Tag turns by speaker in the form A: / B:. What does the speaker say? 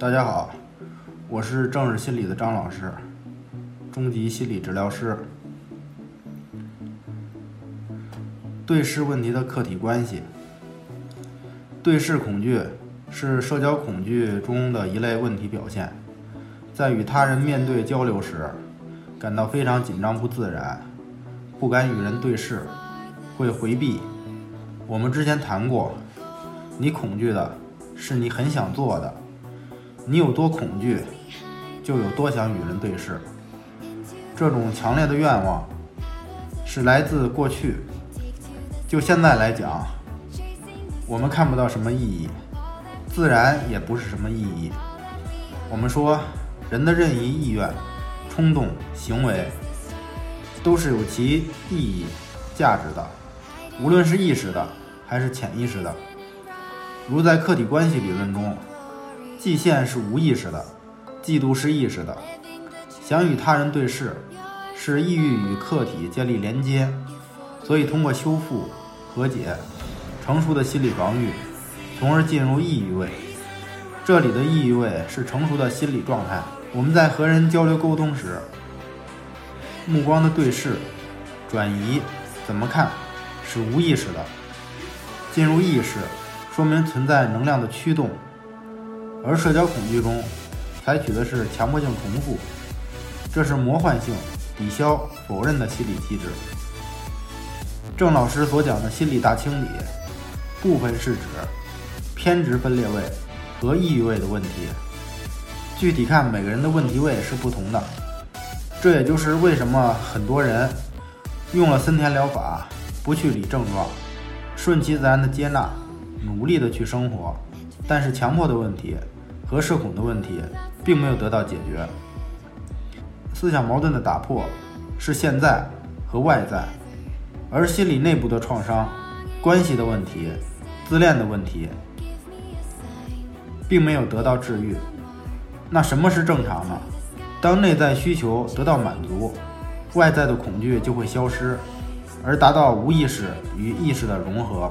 A: 大家好，我是正视心理的张老师，中级心理治疗师。对视问题的客体关系，对视恐惧是社交恐惧中的一类问题表现，在与他人面对交流时，感到非常紧张不自然，不敢与人对视，会回避。我们之前谈过，你恐惧的是你很想做的。你有多恐惧，就有多想与人对视。这种强烈的愿望是来自过去。就现在来讲，我们看不到什么意义，自然也不是什么意义。我们说，人的任意意愿、冲动、行为，都是有其意义、价值的，无论是意识的还是潜意识的。如在客体关系理论中。嫉羡是无意识的，嫉妒是意识的。想与他人对视，是意欲与客体建立连接，所以通过修复、和解、成熟的心理防御，从而进入抑郁位。这里的抑郁位是成熟的心理状态。我们在和人交流沟通时，目光的对视、转移、怎么看，是无意识的。进入意识，说明存在能量的驱动。而社交恐惧中，采取的是强迫性重复，这是魔幻性、抵消、否认的心理机制。郑老师所讲的心理大清理，部分是指偏执分裂位和抑郁位的问题，具体看每个人的问题位是不同的。这也就是为什么很多人用了森田疗法，不去理症状，顺其自然的接纳，努力的去生活，但是强迫的问题。和社恐的问题并没有得到解决，思想矛盾的打破是现在和外在，而心理内部的创伤、关系的问题、自恋的问题，并没有得到治愈。那什么是正常呢？当内在需求得到满足，外在的恐惧就会消失，而达到无意识与意识的融合。